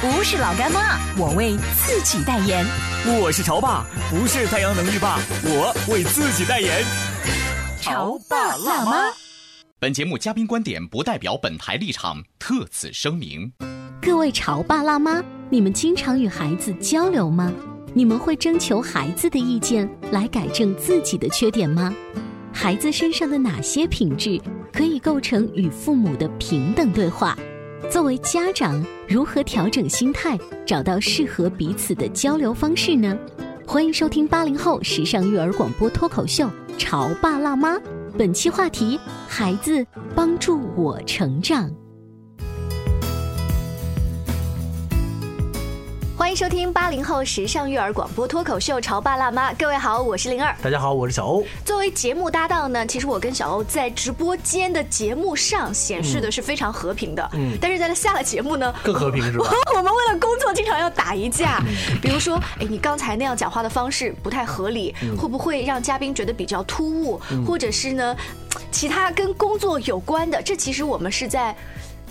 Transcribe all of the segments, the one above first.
不是老干妈，我为自己代言。我是潮爸，不是太阳能浴霸，我为自己代言。潮爸辣妈。本节目嘉宾观点不代表本台立场，特此声明。各位潮爸辣妈，你们经常与孩子交流吗？你们会征求孩子的意见来改正自己的缺点吗？孩子身上的哪些品质可以构成与父母的平等对话？作为家长，如何调整心态，找到适合彼此的交流方式呢？欢迎收听八零后时尚育儿广播脱口秀《潮爸辣妈》，本期话题：孩子帮助我成长。欢迎收听八零后时尚育儿广播脱口秀《潮爸辣妈》，各位好，我是灵儿。大家好，我是小欧。作为节目搭档呢，其实我跟小欧在直播间的节目上显示的是非常和平的，嗯，但是在他下了节目呢，更和平是吧？我们为了工作经常要打一架，比如说，哎，你刚才那样讲话的方式不太合理，会不会让嘉宾觉得比较突兀？或者是呢，其他跟工作有关的？这其实我们是在。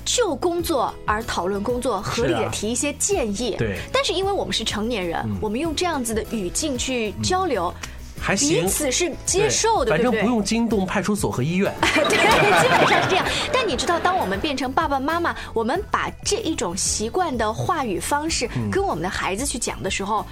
就工作而讨论工作，合理的提一些建议。对，但是因为我们是成年人，我们用这样子的语境去交流，还行，彼此是接受的，反正不用惊动派出所和医院。对，基本上是这样。但你知道，当我们变成爸爸妈妈，我们把这一种习惯的话语方式跟我们的孩子去讲的时候，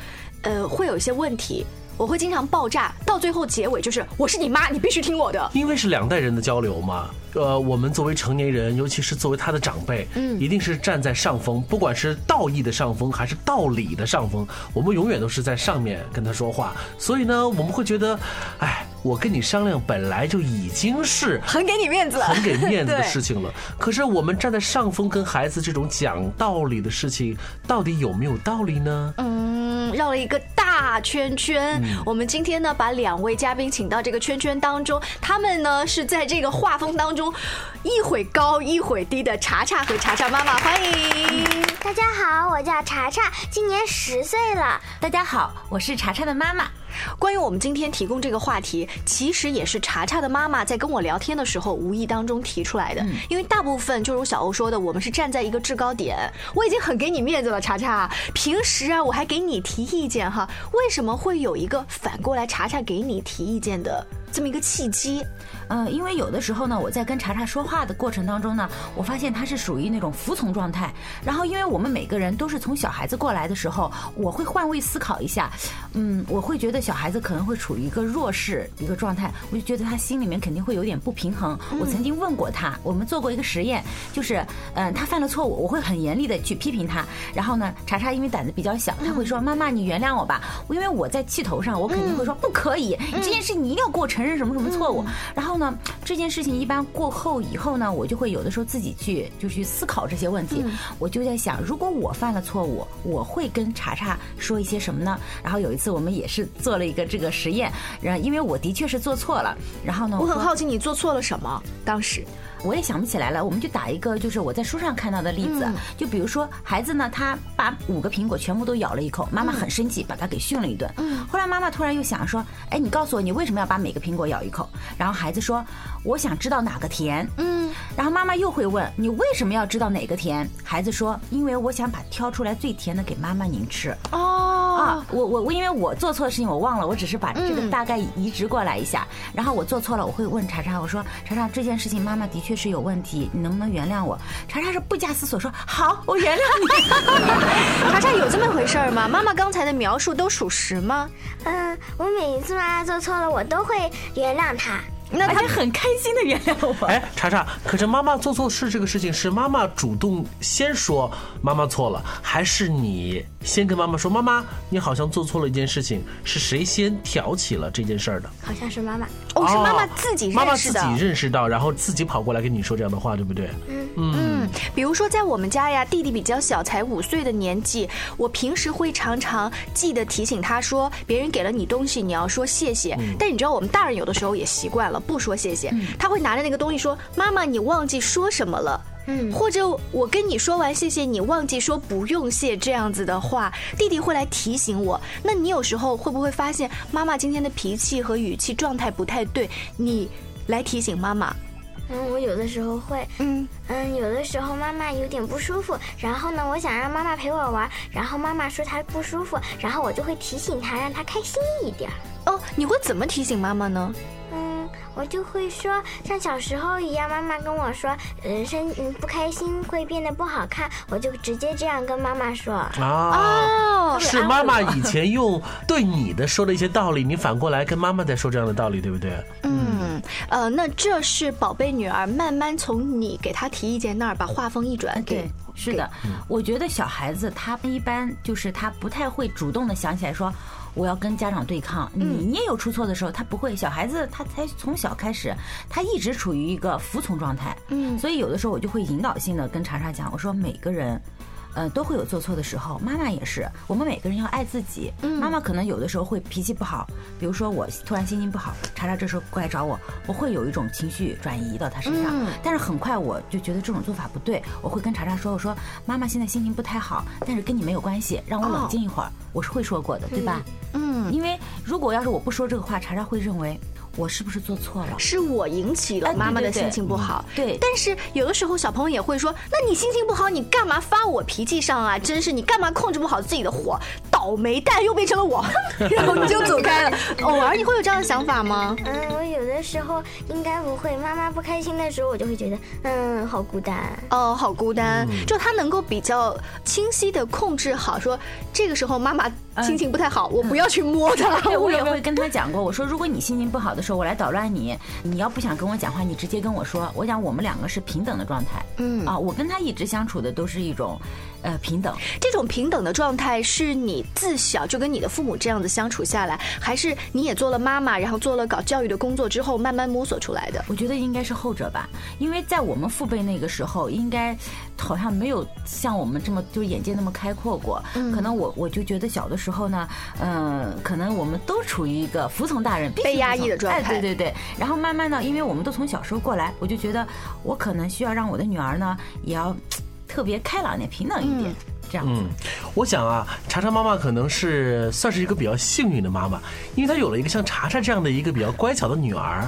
呃，会有一些问题。我会经常爆炸，到最后结尾就是我是你妈，你必须听我的。因为是两代人的交流嘛，呃，我们作为成年人，尤其是作为他的长辈，嗯，一定是站在上风，不管是道义的上风还是道理的上风，我们永远都是在上面跟他说话。所以呢，我们会觉得，哎，我跟你商量本来就已经是很给你面子了，很给面子的事情了。可是我们站在上风跟孩子这种讲道理的事情，到底有没有道理呢？嗯，绕了一个大圈圈。我们今天呢，把两位嘉宾请到这个圈圈当中，他们呢是在这个画风当中一会高一会低的查查和查查妈妈，欢迎大家好，我叫查查，今年十岁了。大家好，我是查查的妈妈。关于我们今天提供这个话题，其实也是查查的妈妈在跟我聊天的时候无意当中提出来的。因为大部分就如小欧说的，我们是站在一个制高点，我已经很给你面子了，查查。平时啊，我还给你提意见哈，为什么会有一个反过来查查给你提意见的？这么一个契机，呃，因为有的时候呢，我在跟查查说话的过程当中呢，我发现他是属于那种服从状态。然后，因为我们每个人都是从小孩子过来的时候，我会换位思考一下，嗯，我会觉得小孩子可能会处于一个弱势一个状态，我就觉得他心里面肯定会有点不平衡。我曾经问过他，我们做过一个实验，就是，嗯，他犯了错误，我会很严厉的去批评他。然后呢，查查因为胆子比较小，他会说：“妈妈，你原谅我吧。”因为我在气头上，我肯定会说：“不可以，这件事你一定要给我承。”认什么什么错误，然后呢，这件事情一般过后以后呢，我就会有的时候自己去就去思考这些问题。我就在想，如果我犯了错误，我会跟查查说一些什么呢？然后有一次我们也是做了一个这个实验，然后因为我的确是做错了，然后呢，我很好奇你做错了什么？当时。我也想不起来了，我们就打一个，就是我在书上看到的例子，就比如说孩子呢，他把五个苹果全部都咬了一口，妈妈很生气，把他给训了一顿。后来妈妈突然又想说，哎，你告诉我，你为什么要把每个苹果咬一口？然后孩子说，我想知道哪个甜。嗯，然后妈妈又会问，你为什么要知道哪个甜？孩子说，因为我想把挑出来最甜的给妈妈您吃。哦，啊，我我我，因为我做错的事情我忘了，我只是把这个大概移植过来一下。然后我做错了，我会问查查，我说查查，这件事情妈妈的确。实有问题，你能不能原谅我？查查是不假思索说好，我原谅你。查查有这么回事吗？妈妈刚才的描述都属实吗？嗯，我每一次妈妈做错了，我都会原谅她。那他很开心的原谅我。哎，查查，可是妈妈做错事这个事情是妈妈主动先说妈妈错了，还是你先跟妈妈说妈妈你好像做错了一件事情？是谁先挑起了这件事儿的？好像是妈妈。哦，是妈妈自己妈妈自认识的。己认识到，然后自己跑过来跟你说这样的话，对不对？嗯，比如说在我们家呀，弟弟比较小，才五岁的年纪，我平时会常常记得提醒他说，别人给了你东西，你要说谢谢。但你知道，我们大人有的时候也习惯了不说谢谢，他会拿着那个东西说：“妈妈，你忘记说什么了。”嗯或者我跟你说完谢谢，你忘记说不用谢这样子的话，弟弟会来提醒我。那你有时候会不会发现妈妈今天的脾气和语气状态不太对？你来提醒妈妈。嗯，我有的时候会，嗯，嗯，有的时候妈妈有点不舒服，然后呢，我想让妈妈陪我玩，然后妈妈说她不舒服，然后我就会提醒她，让她开心一点。哦，你会怎么提醒妈妈呢？嗯，我就会说，像小时候一样，妈妈跟我说，人生嗯不开心会变得不好看，我就直接这样跟妈妈说。啊，哦，是妈妈以前用对你的说的一些道理，你反过来跟妈妈在说这样的道理，对不对？嗯，呃，那这是宝贝女儿慢慢从你给她提意见那儿把话锋一转给对，是的，我觉得小孩子他一般就是他不太会主动的想起来说我要跟家长对抗。你你也有出错的时候，他不会。小孩子他才从小开始，他一直处于一个服从状态。嗯所以有的时候我就会引导性的跟查查讲，我说每个人。呃，都会有做错的时候，妈妈也是。我们每个人要爱自己。妈妈可能有的时候会脾气不好，比如说我突然心情不好，查查这时候过来找我，我会有一种情绪转移到她身上。嗯但是很快我就觉得这种做法不对，我会跟查查说，我说妈妈现在心情不太好，但是跟你没有关系，让我冷静一会儿。我是会说过的，对吧？嗯，因为如果要是我不说这个话，查查会认为我是不是做错了。是我引起了妈妈的心情不好。对但是有的时候小朋友也会说，那你心情不好，你干嘛发我脾气上啊？真是你干嘛控制不好自己的火？倒霉蛋又变成了我，然后你就走开了。偶尔你会有这样的想法吗？嗯，我有的时候应该不会。妈妈不开心的时候，我就会觉得，嗯，好孤单。哦，好孤单。就他能够比较清晰的控制好，说这个时候妈妈心情不太好，我不要去摸她。对，我也会 跟他讲过，我说如果你心情不好的时候，我来捣乱你，你要不想跟我讲话，你直接跟我说。我想我们两个是平等的状态，嗯啊，我跟他一直相处的都是一种，呃，平等。这种平等的状态是你自小就跟你的父母这样子相处下来，还是你也做了妈妈，然后做了搞教育的工作之后慢慢摸索出来的？我觉得应该是后者吧，因为在我们父辈那个时候，应该好像没有像我们这么就是眼界那么开阔过。嗯可能我我就觉得小的时候呢，嗯、可能我们都处于一个服从大人、被压抑的状态哎，对对对。然后慢慢的，因为我们都从小时候过来，我就觉得我可能需要让我的女儿呢，也要嘖特别开朗一点、平等一点，这样。嗯，我想啊，查查妈妈可能是算是一个比较幸运的妈妈，因为她有了一个像查查这样的一个比较乖巧的女儿。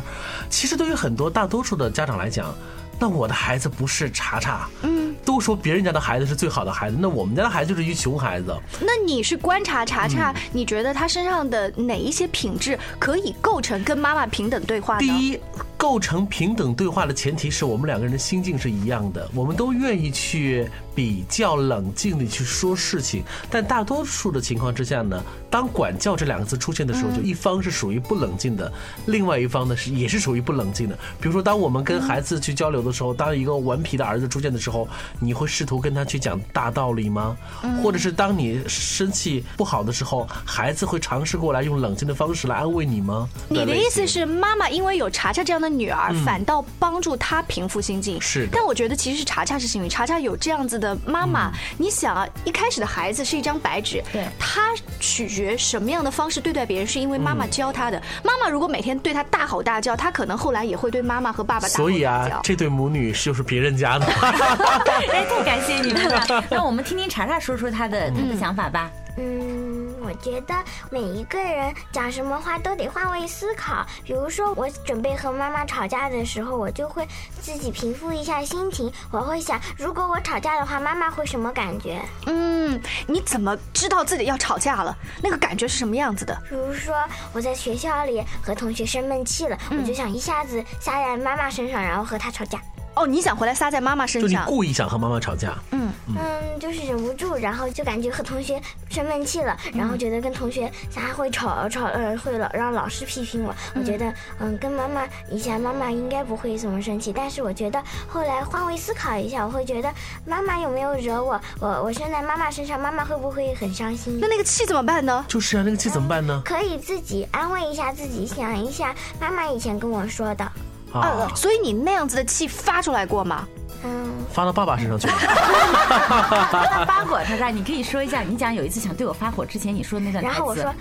其实对于很多大多数的家长来讲，那我的孩子不是查查，嗯，都说别人家的孩子是最好的孩子，那我们家的孩子就是一穷孩子。那你是观察查查，你觉得他身上的哪一些品质可以构成跟妈妈平等对话呢？第一，构成平等对话的前提是我们两个人的心境是一样的，我们都愿意去比较冷静的去说事情。但大多数的情况之下呢，当“管教”这两个字出现的时候，就一方是属于不冷静的，另外一方呢是也是属于不冷静的。比如说，当我们跟孩子去交流的时候，当一个顽皮的儿子出现的时候，你会试图跟他去讲大道理吗？或者是当你生气不好的时候，孩子会尝试过来用冷静的方式来安慰你吗？你的意思是，妈妈因为有查查这样的女儿，反倒帮助她平复心境。是但我觉得其实是查查是幸运，查查有这样子的妈妈。你想啊，一开始的孩子是一张白纸，对他取决什么样的方式对待别人，是因为妈妈教他的。妈妈如果每天对他大吼大叫，他可能后来也会对妈妈和爸爸大吼所以。啊，这对母女就是别人家的。哎，太感谢你们了。让我们听听查查说说他的他的想法吧。嗯，我觉得每一个人讲什么话都得换位思考。比如说，我准备和妈妈吵架的时候，我就会自己平复一下心情。我会想，如果我吵架的话，妈妈会什么感觉？嗯，你怎么知道自己要吵架了？那个感觉是什么样子的？比如说，我在学校里和同学生闷气了，我就想一下子撒在妈妈身上，然后和她吵架。哦，你想回来撒在妈妈身上就你？故意想和妈妈吵架，嗯嗯，就是忍不住，然后就感觉和同学生闷气了，然后觉得跟同学撒会吵吵，呃，会老让老师批评我。我觉得，嗯，跟妈妈以前，妈妈应该不会怎么生气。但是我觉得后来换位思考一下，我会觉得妈妈有没有惹我？我我生在妈妈身上，妈妈会不会很伤心那？那个气怎么办呢？就是啊，那个气怎么办呢？可以自己安慰一下自己，想一下妈妈以前跟我说的，啊呃，，所以你那样子的气发出来过吗？嗯，发到爸爸身上去了。发火，他说你可以说一下，你讲有一次想对我发火之前你说的那段台词。然后我说。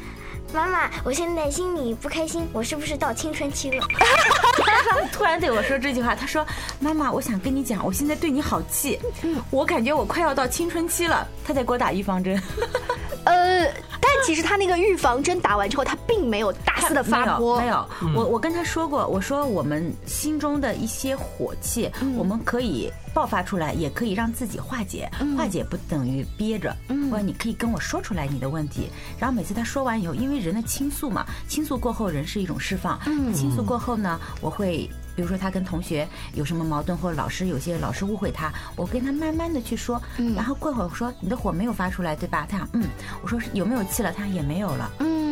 妈妈，我现在心里不开心，我是不是到青春期了？突然对我说这句话，他说：“妈妈，我想跟你讲，我现在对你好气，我感觉我快要到青春期了。”他在给我打预防针，呃，但其实他那个预防针打完之后，他并没有大肆的发火，没有，没有。我我跟他说过，我说我们心中的一些火气，我们可以爆发出来，也可以让自己化解，化解不等于憋着，或者你可以跟我说出来你的问题。然后每次他说完以后，因为人的倾诉嘛，倾诉过后人是一种释放，倾诉过后呢，我会。比如说他跟同学有什么矛盾，或者老师有些老师误会他，我跟他慢慢的去说，然后过会儿我说你的火没有发出来，对吧？他想嗯，我说有没有气了？他也没有了。嗯，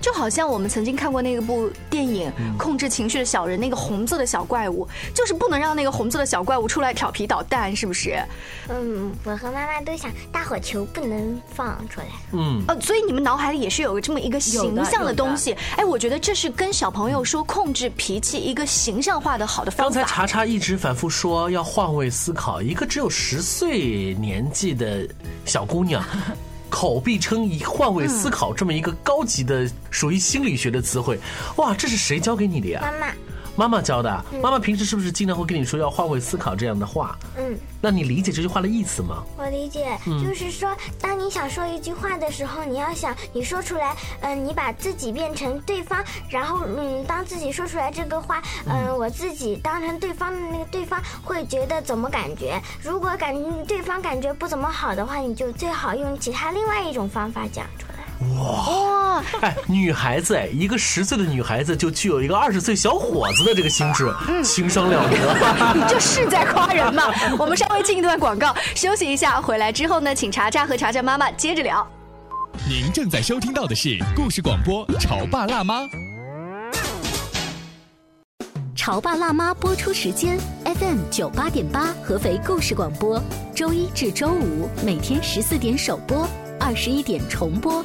就好像我们曾经看过那部电影《嗯控制情绪的小人》，那个红色的小怪物，就是不能让那个红色的小怪物出来调皮捣蛋，是不是？嗯，我和妈妈都想大火球不能放出来。嗯，呃，所以你们脑海里也是有这么一个形象的东西。哎，我觉得这是跟小朋友说控制脾气一个形象化的好的方法。刚才查查一直反复说要换位思考，一个只有十岁年纪的小姑娘。口必称以换位思考这么一个高级的属于心理学的词汇，哇，这是谁教给你的呀？妈妈，妈妈教的。妈妈平时是不是经常会跟你说要换位思考这样的话？嗯，那你理解这句话的意思吗？我理解，就是说，当你想说一句话的时候，你要想你说出来，嗯、你把自己变成对方，然后嗯，当自己说出来这个话，嗯、我自己当成对方的那个对方会觉得怎么感觉？如果感对方感觉不怎么好的话，你就最好用其他另外一种方法讲。哇，哎，女孩子哎，一个十岁的女孩子就具有一个二十岁小伙子的这个心智，情商了得。你这是在夸人吗？我们稍微进一段广告，休息一下，回来之后呢，请查查和查查妈妈接着聊。您正在收听到的是故事广播《潮爸辣妈》。《潮爸辣妈》播出时间：FM 九八点八，合肥故事广播，周一至周五每天十四点首播，二十一点重播。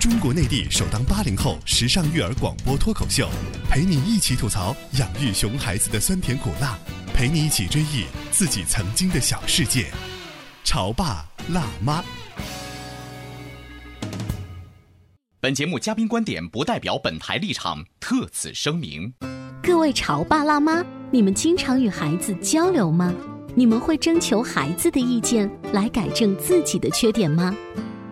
中国内地首档八零后时尚育儿广播脱口秀，陪你一起吐槽养育熊孩子的酸甜苦辣，陪你一起追忆自己曾经的小世界。潮爸辣妈。本节目嘉宾观点不代表本台立场，特此声明。各位潮爸辣妈，你们经常与孩子交流吗？你们会征求孩子的意见来改正自己的缺点吗？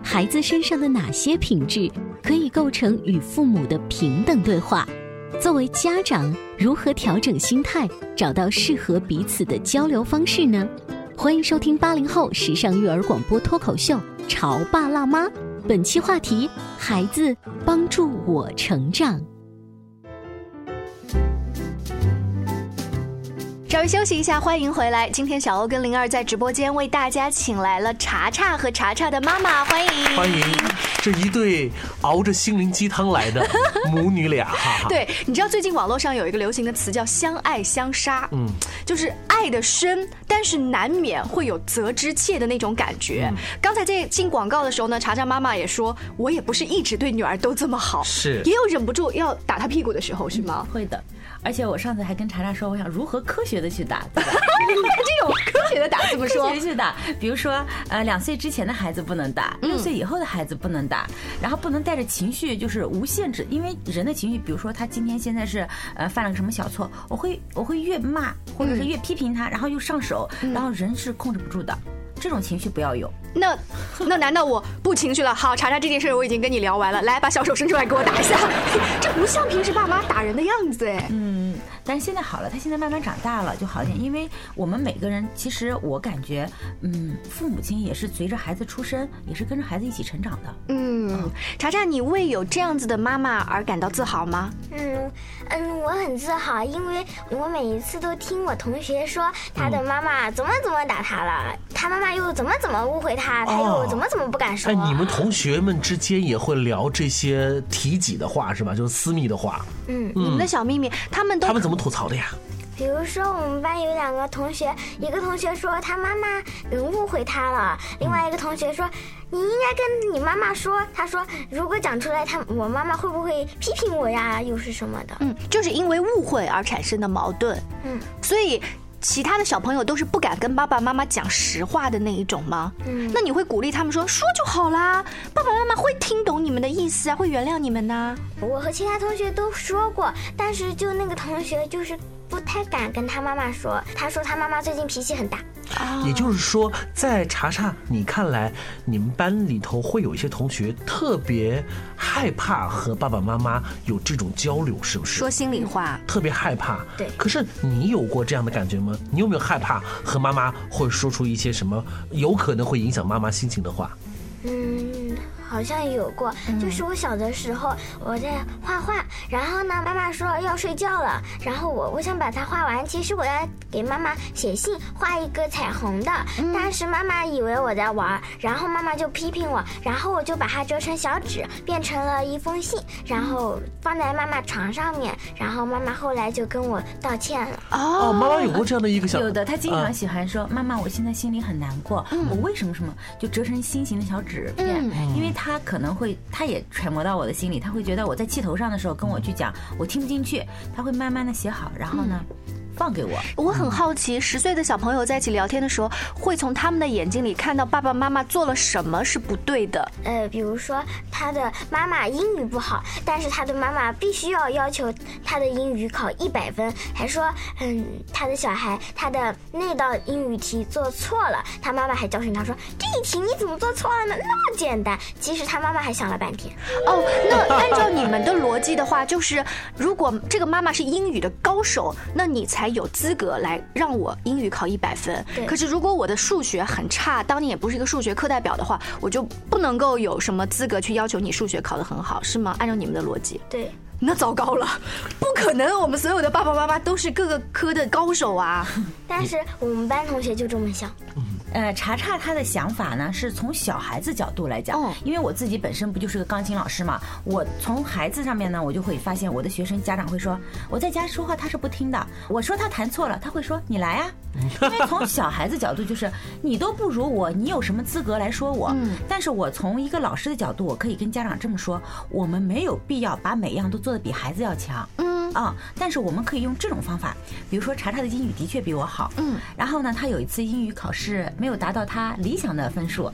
孩子身上的哪些品质可以构成与父母的平等对话？作为家长，如何调整心态，找到适合彼此的交流方式呢？欢迎收听八零后时尚育儿广播脱口秀《潮爸辣妈》，本期话题：孩子帮助我成长。稍微休息一下，欢迎回来。今天小欧跟灵儿在直播间为大家请来了查查和查查的妈妈，欢迎欢迎这一对熬着心灵鸡汤来的 母女俩，哈哈。对，你知道最近网络上有一个流行的词叫“相爱相杀”，嗯，就是爱的深，但是难免会有责之切的那种感觉。刚才在进广告的时候呢，查查妈妈也说，我也不是一直对女儿都这么好，是也有忍不住要打她屁股的时候，是吗？会的。而且我上次还跟查查说，我想如何科学的去打？这种科学的打怎么说科学，去打，比如说，呃，两岁之前的孩子不能打，六岁以后的孩子不能打，然后不能带着情绪，就是无限制，因为人的情绪，比如说他今天现在是呃犯了个什么小错，我会我会越骂或者是越批评他，然后又上手，然后人是控制不住的。这种情绪不要有。那那难道我不情绪了？好，查查这件事我已经跟你聊完了，来把小手伸出来给我打一下。这不像平时爸妈打人的样子哎。嗯，但是现在好了，他现在慢慢长大了就好一点，因为我们每个人其实我感觉，嗯，父母亲也是随着孩子出生，也是跟着孩子一起成长的。嗯，查查，你为有这样子的妈妈而感到自豪吗？嗯嗯，我很自豪，因为我每一次都听我同学说他的妈妈怎么怎么打他了，他妈妈又怎么怎么误会他，他又怎么怎么不敢说。哎，你们同学们之间也会聊这些提己的话是吧？就是私密的话。嗯，你们的小秘密，他们都他们怎么吐槽的呀？比如说，我们班有两个同学，一个同学说他妈妈嗯误会他了，另外一个同学说你应该跟你妈妈说，他说如果讲出来，他我妈妈会不会批评我呀？又是什么的？嗯，就是因为误会而产生的矛盾。嗯，所以其他的小朋友都是不敢跟爸爸妈妈讲实话的那一种吗？嗯那你会鼓励他们说说就好啦，爸爸妈妈会听懂你们的意思啊，会原谅你们呐、我和其他同学都说过，但是就那个同学就是不太敢跟他妈妈说，他说他妈妈最近脾气很大。也就是说，在查查你看来，你们班里头会有一些同学特别害怕和爸爸妈妈有这种交流，是不是？说心里话。特别害怕。对可是你有过这样的感觉吗？你有没有害怕和妈妈会说出一些什么有可能会影响妈妈心情的话？嗯，好像有过，就是我小的时候我在画画，然后呢，妈妈说要睡觉了，然后我我想把它画完，其实我要给妈妈写信，画一个彩虹的，但是妈妈以为我在玩，然后妈妈就批评我，然后我就把它折成小纸，变成了一封信，然后放在妈妈床上面，然后妈妈后来就跟我道歉了。哦，妈妈有过这样的一个小有的，她经啊常喜欢说：“妈妈，我现在心里很难过，我为什么什么？就折成心形的小纸片？因为他可能会，他也揣摩到我的心里，他会觉得我在气头上的时候跟我去讲，我听不进去，他会慢慢的写好，然后呢，放给我。我很好奇，十岁的小朋友在一起聊天的时候，会从他们的眼睛里看到爸爸妈妈做了什么是不对的。呃，比如说他的妈妈英语不好，但是他的妈妈必须要要求他的英语考一百分，还说，嗯，他的小孩他的那道英语题做错了，他妈妈还教训他说，这一题你怎么做错了呢？那么简单。其实他妈妈还想了半天。哦，那按照你们的逻辑的话，就是如果这个妈妈是英语的高手，那你才有资格来让我英语考一百分。可是如果我的数学很差，当年也不是一个数学课代表的话，我就不能够有什么资格去要求你数学考得很好，是吗？按照你们的逻辑，对，那糟糕了，不可能，我们所有的爸爸妈妈都是各个科的高手啊。但是我们班同学就这么想。呃，查查他的想法呢，是从小孩子角度来讲，哦因为我自己本身不就是个钢琴老师嘛，我从孩子上面呢，我就会发现我的学生家长会说，我在家说话他是不听的，我说他弹错了，他会说你来啊，因为从小孩子角度就是你都不如我，你有什么资格来说我？但是我从一个老师的角度，我可以跟家长这么说，我们没有必要把每样都做得比孩子要强。嗯啊、但是我们可以用这种方法，比如说查查的英语的确比我好，嗯，然后呢，他有一次英语考试没有达到他理想的分数，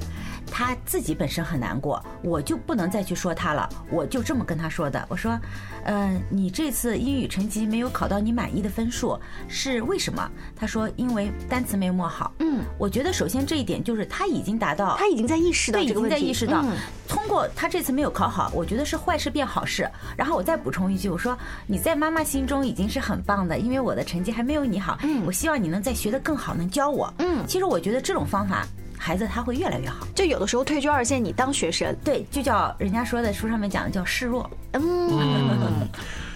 他自己本身很难过，我就不能再去说他了，我就这么跟他说的，我说，呃，你这次英语成绩没有考到你满意的分数，是为什么？他说因为单词没默好，嗯，我觉得首先这一点就是他已经达到他已经在意识到对，已经这个问题，在意识到，嗯。通过他这次没有考好，我觉得是坏事变好事。然后我再补充一句，我说你在妈妈心中已经是很棒的，因为我的成绩还没有你好，嗯。我希望你能再学得更好，能教我。嗯。其实我觉得这种方法，孩子他会越来越好。就有的时候退居二线，你当学生，对，就叫人家说的书上面讲的叫示弱。嗯，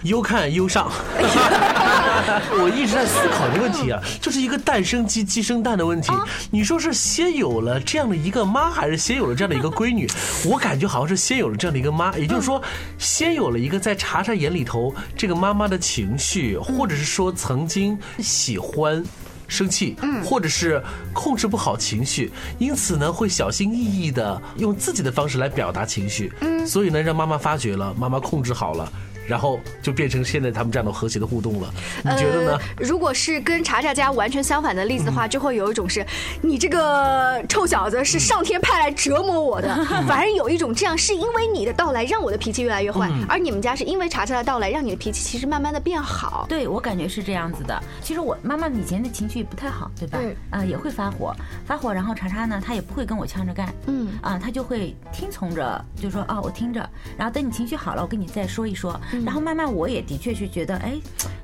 优看优上。我一直在思考一个问题啊，就是一个蛋生鸡，鸡生蛋的问题。你说是先有了这样的一个妈，还是先有了这样的一个闺女？我感觉好像是先有了这样的一个妈，也就是说，先有了一个在查查眼里头这个妈妈的情绪，或者是说曾经喜欢。生气，嗯。或者是控制不好情绪，因此呢，会小心翼翼的用自己的方式来表达情绪，嗯。所以呢，让妈妈发觉了，妈妈控制好了，然后就变成现在他们这样的和谐的互动了。你觉得呢？如果是跟查查家完全相反的例子的话，就会有一种是，你这个臭小子是上天派来折磨我的，反而有一种这样是因为你的到来让我的脾气越来越坏，而你们家是因为查查的到来让你的脾气其实慢慢的变好。对我感觉是这样子的。其实我妈妈以前的情绪不太好，对吧？啊，也会发火，发火，然后查查呢，他也不会跟我呛着干，嗯，啊，他就会听从着，就说啊，我听着，然后等你情绪好了，我跟你再说一说，然后慢慢我也的确是觉得，哎。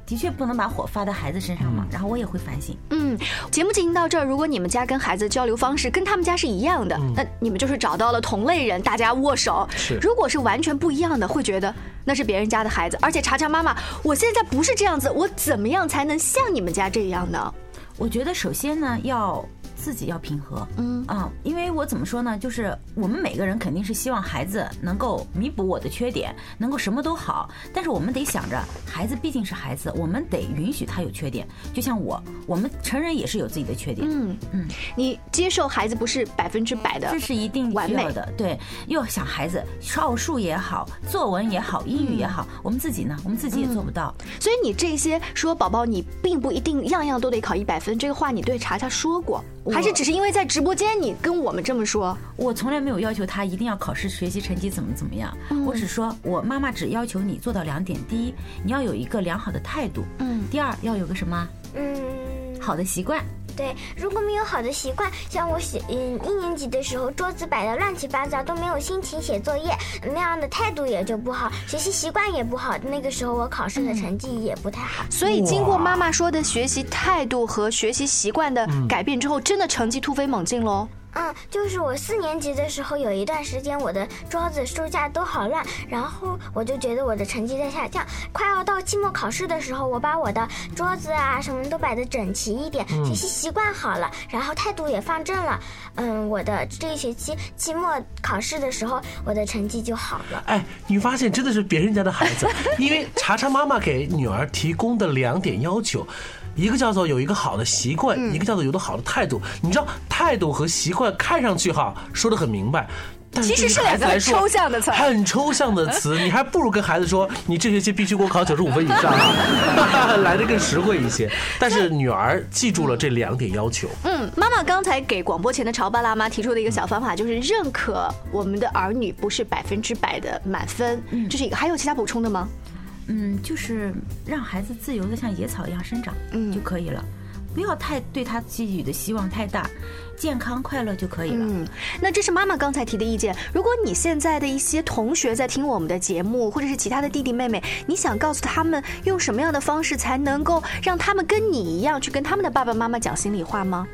的确不能把火发到孩子身上嘛，然后我也会反省。嗯，节目进行到这儿，如果你们家跟孩子交流方式跟他们家是一样的，那你们就是找到了同类人，大家握手。是，如果是完全不一样的，会觉得那是别人家的孩子。而且查查妈妈，我现在不是这样子，我怎么样才能像你们家这样呢？我觉得首先呢要。自己要平和，嗯啊，因为我怎么说呢？就是我们每个人肯定是希望孩子能够弥补我的缺点，能够什么都好。但是我们得想着，孩子毕竟是孩子，我们得允许他有缺点。就像我，我们成人也是有自己的缺点。嗯嗯，你接受孩子不是百分之百的，这是一定完美的。对，又想孩子奥数也好，作文也好，英语也好，我们自己呢，我们自己也做不到。所以你这些说宝宝，你并不一定样样都得考一百分，这个话你对查查说过。还是只是因为在直播间你跟我们这么说，我从来没有要求他一定要考试学习成绩怎么怎么样，我只说我妈妈只要求你做到两点：第一，你要有一个良好的态度；嗯，第二，要有个什么？嗯，好的习惯。对，如果没有好的习惯，像我写嗯一年级的时候，桌子摆的乱七八糟，都没有心情写作业，那样的态度也就不好，学习习惯也不好。那个时候我考试的成绩也不太好。所以经过妈妈说的学习态度和学习习惯的改变之后，真的成绩突飞猛进喽。嗯，就是我四年级的时候，有一段时间我的桌子、书架都好乱，然后我就觉得我的成绩在下降。快要到期末考试的时候，我把我的桌子啊什么都摆得整齐一点，学习习惯好了，然后态度也放正了。嗯，我的这一学期期末考试的时候，我的成绩就好了。哎，你发现真的是别人家的孩子，因为查查妈妈给女儿提供的两点要求。一个叫做有一个好的习惯，一个叫做有的好的态度。你知道态度和习惯看上去哈说的很明白，其实是两个很抽象的词，很抽象的词。你还不如跟孩子说，你这学期必须给我考九十五分以上，来的更实惠一些。但是女儿记住了这两点要求。嗯，妈妈刚才给广播前的潮爸辣妈提出的一个小方法，就是认可我们的儿女不是百分之百的满分，这是一个。还有其他补充的吗？嗯，就是让孩子自由的像野草一样生长，嗯就可以了，不要太对他寄予的希望太大，健康快乐就可以了。嗯，那这是妈妈刚才提的意见。如果你现在的一些同学在听我们的节目，或者是其他的弟弟妹妹，你想告诉他们用什么样的方式才能够让他们跟你一样去跟他们的爸爸妈妈讲心里话吗？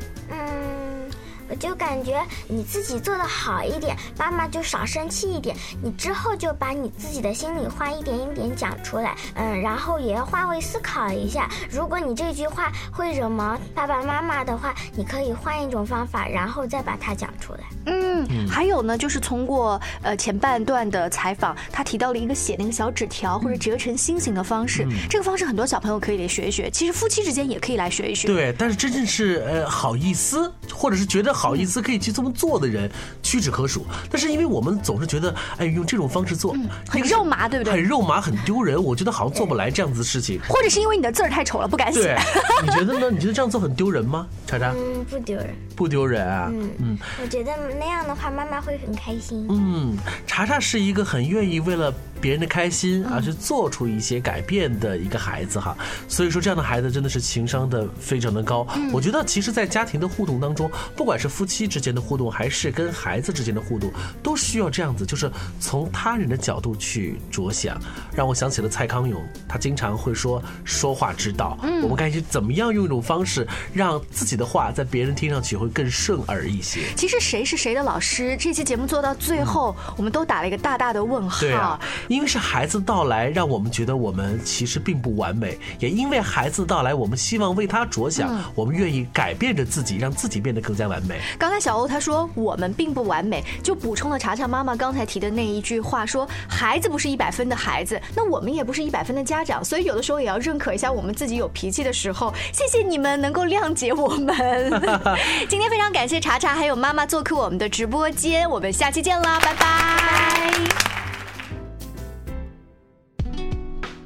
我就感觉你自己做的好一点，妈妈就少生气一点。你之后就把你自己的心里话一点一点讲出来，嗯，然后也要换位思考一下。如果你这句话会惹毛爸爸妈妈的话，你可以换一种方法，然后再把它讲出来。嗯，还有呢，就是通过呃前半段的采访，他提到了一个写那个小纸条或者折成心形的方式，这个方式很多小朋友可以来学一学。其实夫妻之间也可以来学一学。对，但是真正是呃好意思，或者是觉得。好意思可以去这么做的人屈指可数，但是因为我们总是觉得，哎，用这种方式做很肉麻，对不对？很肉麻，很丢人。我觉得好像做不来这样子的事情。或者是因为你的字儿太丑了，不敢写。你觉得呢？你觉得这样做很丢人吗？查查？嗯，不丢人。不丢人啊。嗯嗯。我觉得那样的话，妈妈会很开心。嗯，查查是一个很愿意为了别人的开心而去做出一些改变的一个孩子哈。所以说，这样的孩子真的是情商的非常的高。我觉得，其实，在家庭的互动当中，不管是夫妻之间的互动，还是跟孩子之间的互动，都需要这样子，就是从他人的角度去着想。让我想起了蔡康永，他经常会说“说话之道”。嗯，我们该去怎么样用一种方式，让自己的话在别人听上去会更顺耳一些？其实谁是谁的老师？这期节目做到最后，我们都打了一个大大的问号。因为是孩子到来，让我们觉得我们其实并不完美；也因为孩子到来，我们希望为他着想，我们愿意改变着自己，让自己变得更加完美。刚才小欧他。说我们并不完美，就补充了查查妈妈刚才提的那一句话：说孩子不是一百分的孩子，那我们也不是一百分的家长，所以有的时候也要认可一下我们自己有脾气的时候。谢谢你们能够谅解我们。今天非常感谢查查还有妈妈做客我们的直播间，我们下期见啦，拜拜。